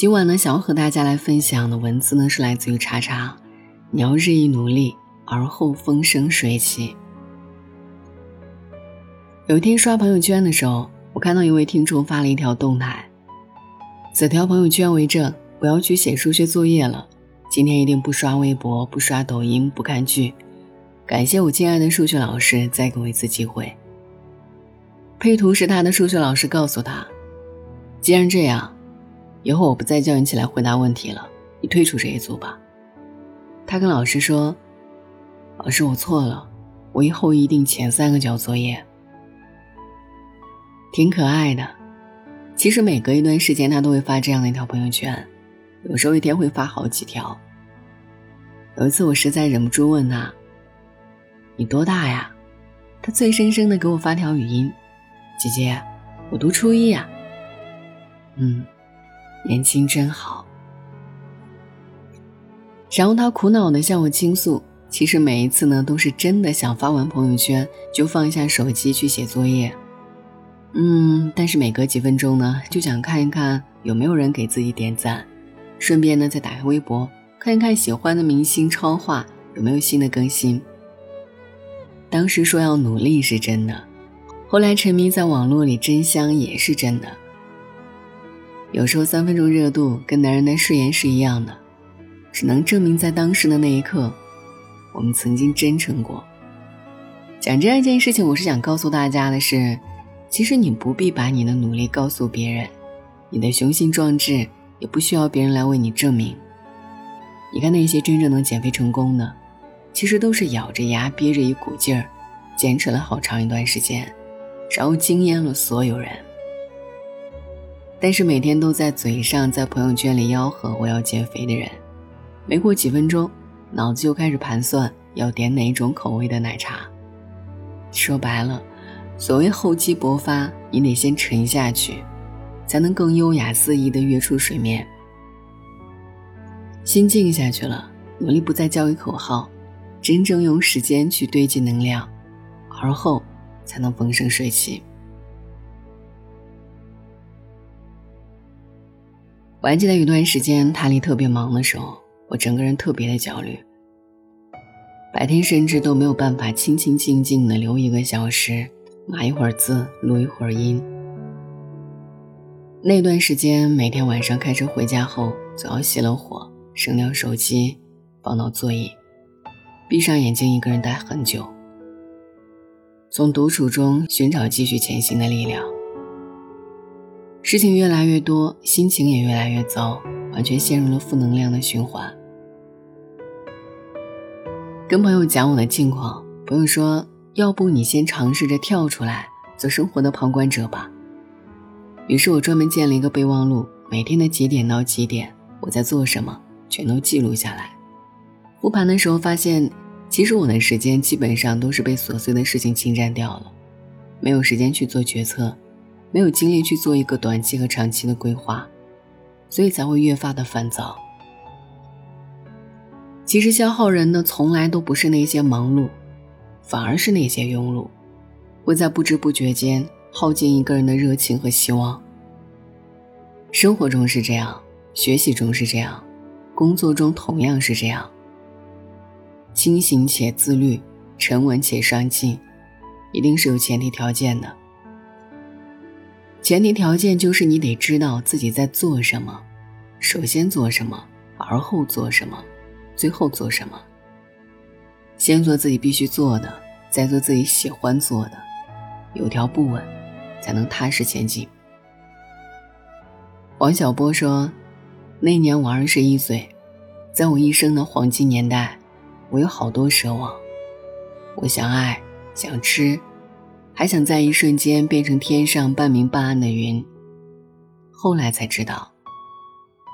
今晚呢，想要和大家来分享的文字呢，是来自于叉叉。你要日益努力，而后风生水起。有一天刷朋友圈的时候，我看到一位听众发了一条动态，此条朋友圈为证：我要去写数学作业了，今天一定不刷微博，不刷抖音，不看剧。感谢我亲爱的数学老师，再给我一次机会。配图是他的数学老师告诉他：“既然这样。”以后我不再叫你起来回答问题了，你退出这一组吧。他跟老师说：“老师，我错了，我以后一定前三个交作业。”挺可爱的。其实每隔一段时间，他都会发这样的一条朋友圈，有时候一天会发好几条。有一次，我实在忍不住问他：“你多大呀？”他脆生生的给我发条语音：“姐姐，我读初一呀。”嗯。年轻真好。然后他苦恼的向我倾诉，其实每一次呢，都是真的想发完朋友圈就放下手机去写作业。嗯，但是每隔几分钟呢，就想看一看有没有人给自己点赞，顺便呢再打开微博看一看喜欢的明星超话有没有新的更新。当时说要努力是真的，后来沉迷在网络里真香也是真的。有时候三分钟热度跟男人的誓言是一样的，只能证明在当时的那一刻，我们曾经真诚过。讲这样一件事情，我是想告诉大家的是，其实你不必把你的努力告诉别人，你的雄心壮志也不需要别人来为你证明。你看那些真正能减肥成功的，其实都是咬着牙憋着一股劲儿，坚持了好长一段时间，然后惊艳了所有人。但是每天都在嘴上，在朋友圈里吆喝我要减肥的人，没过几分钟，脑子就开始盘算要点哪种口味的奶茶。说白了，所谓厚积薄发，你得先沉下去，才能更优雅肆意地跃出水面。心静下去了，努力不再叫一口号，真正用时间去堆积能量，而后才能风生水起。我还记得有段时间，塔里特别忙的时候，我整个人特别的焦虑。白天甚至都没有办法清清静静的留一个小时，码一会儿字，录一会儿音。那段时间，每天晚上开车回家后，总要熄了火，扔掉手机，放到座椅，闭上眼睛，一个人待很久，从独处中寻找继续前行的力量。事情越来越多，心情也越来越糟，完全陷入了负能量的循环。跟朋友讲我的近况，朋友说：“要不你先尝试着跳出来，做生活的旁观者吧。”于是我专门建了一个备忘录，每天的几点到几点，我在做什么，全都记录下来。复盘的时候发现，其实我的时间基本上都是被琐碎的事情侵占掉了，没有时间去做决策。没有精力去做一个短期和长期的规划，所以才会越发的烦躁。其实消耗人的从来都不是那些忙碌，反而是那些庸碌，会在不知不觉间耗尽一个人的热情和希望。生活中是这样，学习中是这样，工作中同样是这样。清醒且自律，沉稳且上进，一定是有前提条件的。前提条件就是你得知道自己在做什么，首先做什么，而后做什么，最后做什么。先做自己必须做的，再做自己喜欢做的，有条不紊，才能踏实前进。王小波说：“那年我二十一岁，在我一生的黄金年代，我有好多奢望，我想爱，想吃。”还想在一瞬间变成天上半明半暗的云。后来才知道，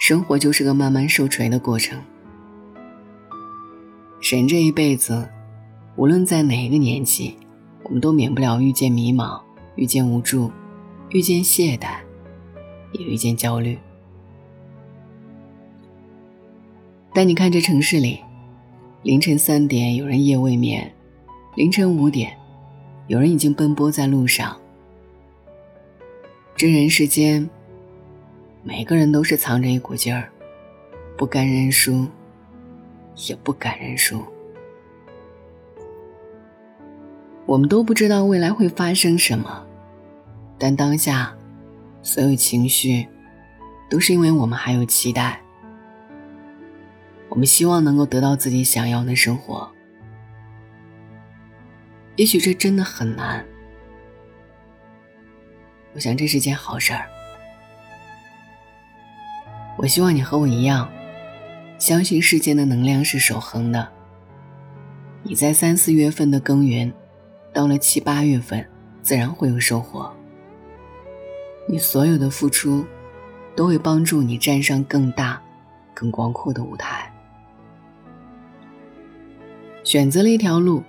生活就是个慢慢受锤的过程。人这一辈子，无论在哪一个年纪，我们都免不了遇见迷茫，遇见无助，遇见懈怠，也遇见焦虑。但你看这城市里，凌晨三点有人夜未眠，凌晨五点。有人已经奔波在路上，这人世间，每个人都是藏着一股劲儿，不甘认输，也不敢认输。我们都不知道未来会发生什么，但当下，所有情绪，都是因为我们还有期待。我们希望能够得到自己想要的生活，也许这真的很难。我想这是件好事儿。我希望你和我一样，相信世间的能量是守恒的。你在三四月份的耕耘，到了七八月份，自然会有收获。你所有的付出，都会帮助你站上更大、更广阔的舞台。选择了一条路，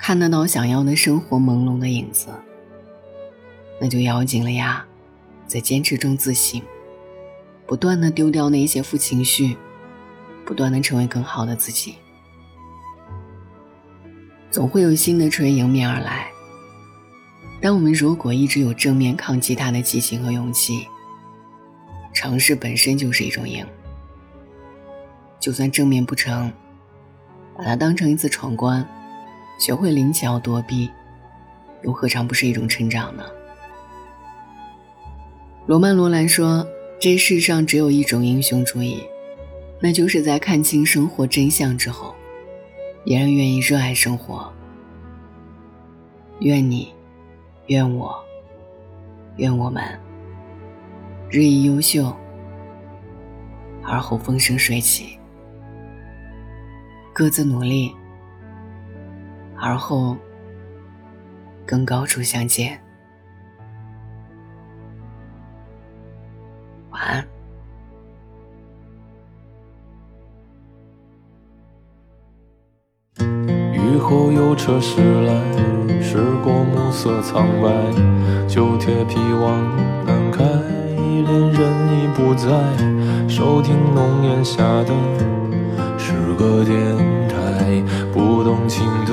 看得到想要的生活朦胧的影子，那就咬紧了牙，在坚持中自省，不断的丢掉那些负情绪，不断的成为更好的自己。总会有新的锤迎面而来。但我们如果一直有正面抗击它的激情和勇气，尝试本身就是一种赢。就算正面不成。把它当成一次闯关，学会灵巧躲避，又何尝不是一种成长呢？罗曼·罗兰说：“这世上只有一种英雄主义，那就是在看清生活真相之后，依然愿意热爱生活。愿你，愿我，愿我们日益优秀，而后风生水起。”各自努力，而后更高处相见。晚安。雨后有车驶来，驶过暮色苍白，旧铁皮往南开，恋人已不在，收听浓烟下的。是个电台，不动情的